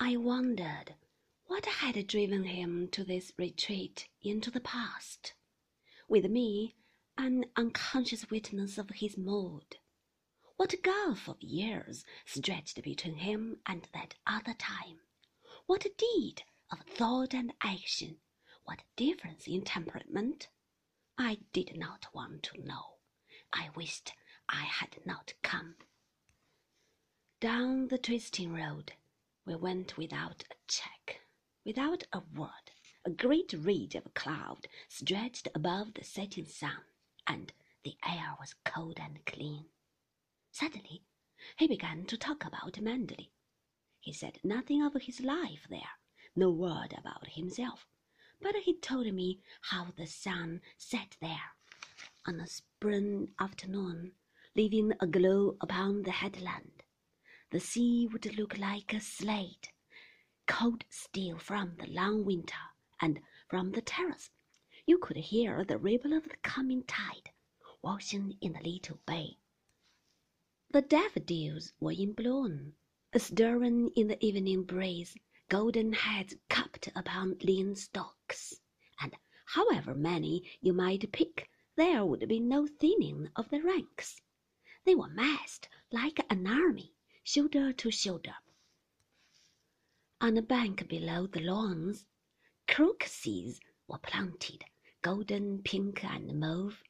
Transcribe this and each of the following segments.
I wondered what had driven him to this retreat into the past, with me an unconscious witness of his mood. What gulf of years stretched between him and that other time? What deed of thought and action? What difference in temperament? I did not want to know. I wished I had not come. Down the twisting road we went without a check, without a word. A great ridge of cloud stretched above the setting sun, and the air was cold and clean. Suddenly, he began to talk about Manderley. He said nothing of his life there, no word about himself, but he told me how the sun set there on a spring afternoon, leaving a glow upon the headland the sea would look like a slate, cold still from the long winter, and from the terrace you could hear the ripple of the coming tide washing in the little bay. The daffodils were in bloom, stirring in the evening breeze, golden heads cupped upon lean stalks, and however many you might pick, there would be no thinning of the ranks. They were massed like an army shoulder to shoulder. On a bank below the lawns, crocuses were planted, golden, pink, and mauve,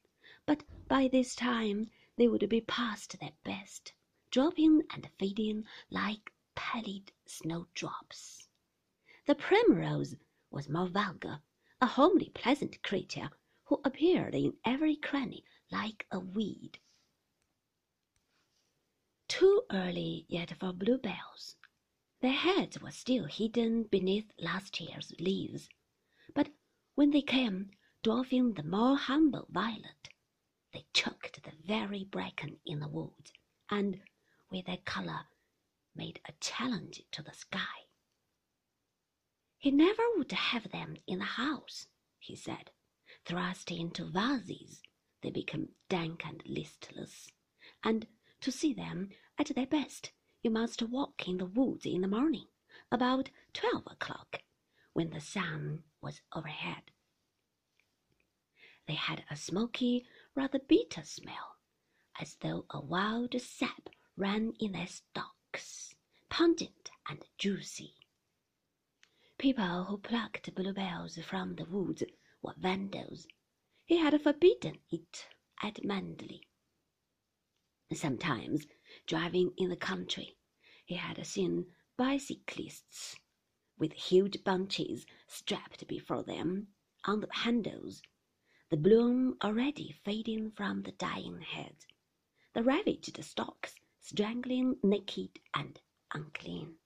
but by this time they would be past their best, dropping and fading like pallid snowdrops. The primrose was more vulgar, a homely, pleasant creature who appeared in every cranny like a weed too early yet for bluebells. Their heads were still hidden beneath last year's leaves, but when they came, dwarfing the more humble violet, they choked the very bracken in the woods, and with their color made a challenge to the sky. He never would have them in the house, he said. Thrust into vases, they become dank and listless, and to see them at their best, you must walk in the woods in the morning, about twelve o'clock, when the sun was overhead. They had a smoky, rather bitter smell, as though a wild sap ran in their stalks, pungent and juicy. People who plucked bluebells from the woods were vandals. He had forbidden it at Manderley. Sometimes, driving in the country, he had seen bicyclists with huge bunches strapped before them on the handles, the bloom already fading from the dying heads, the ravaged stalks strangling naked and unclean.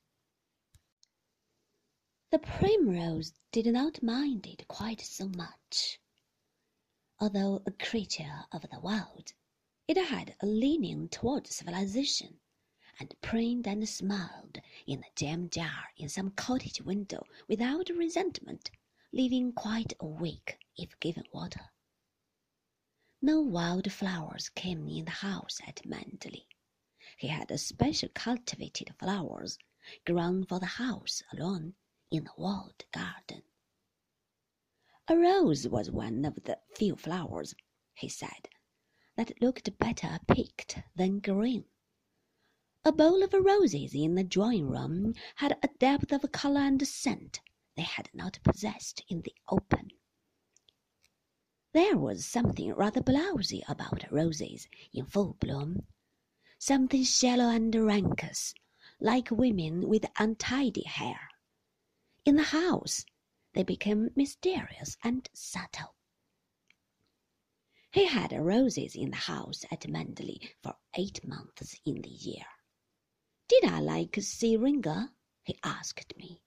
The primrose did not mind it quite so much. Although a creature of the wild, it had a leaning toward civilization, and preened and smiled in a jam jar in some cottage window without resentment, living quite a week if given water. No wild flowers came in the house at Manderley. He had special cultivated flowers grown for the house alone in the walled garden. A rose was one of the few flowers, he said, that looked better picked than green. A bowl of roses in the drawing room had a depth of color and scent they had not possessed in the open. There was something rather blousy about roses in full bloom, something shallow and rancorous, like women with untidy hair. In the house, they became mysterious and subtle. He had roses in the house at Manderley for eight months in the year. Did I like syringa? he asked me.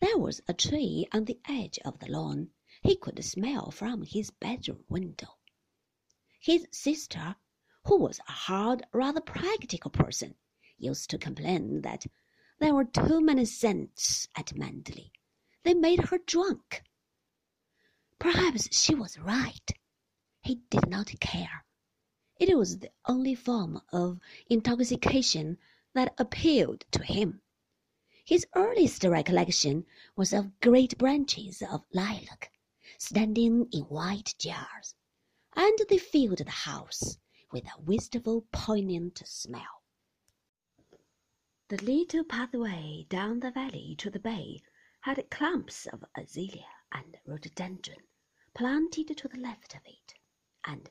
There was a tree on the edge of the lawn he could smell from his bedroom window. His sister, who was a hard, rather practical person, used to complain that there were too many scents at Manderley. They made her drunk. Perhaps she was right. He did not care. It was the only form of intoxication that appealed to him. His earliest recollection was of great branches of lilac standing in white jars, and they filled the house with a wistful, poignant smell. The little pathway down the valley to the bay had clumps of azalea and rhododendron planted to the left of it, and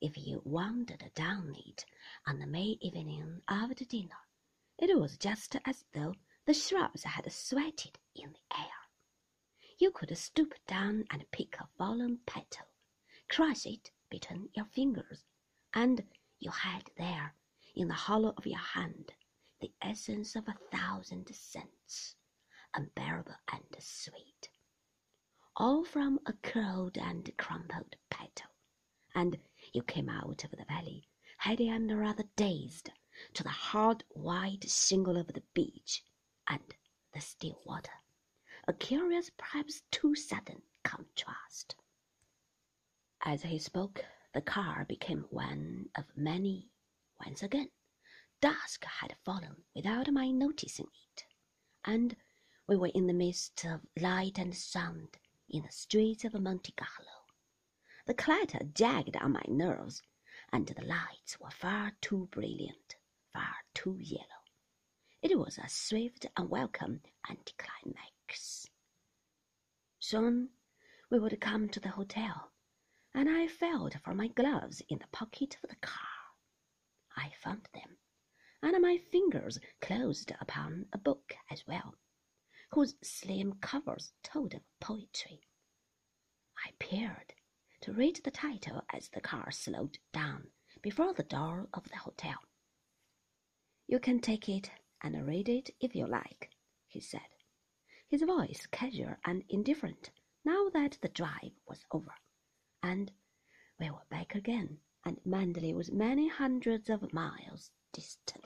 if you wandered down it on the May evening after dinner, it was just as though the shrubs had sweated in the air. You could stoop down and pick a fallen petal, crush it between your fingers, and you had there, in the hollow of your hand, the essence of a thousand scents, unbearable and sweet, all from a curled and crumpled petal, and you came out of the valley, heady and rather dazed, to the hard white shingle of the beach and the still water, a curious, perhaps too sudden contrast. As he spoke, the car became one of many once again. Dusk had fallen without my noticing it, and we were in the midst of light and sound in the streets of Monte Carlo. The clatter jagged on my nerves, and the lights were far too brilliant, far too yellow. It was a swift, unwelcome anticlimax. Soon we would come to the hotel, and I felt for my gloves in the pocket of the car. I found them, and my fingers closed upon a book as well, whose slim covers told of poetry. I peered to read the title as the car slowed down before the door of the hotel. You can take it and read it if you like, he said, his voice casual and indifferent now that the drive was over, and we were back again, and Manderley was many hundreds of miles distant.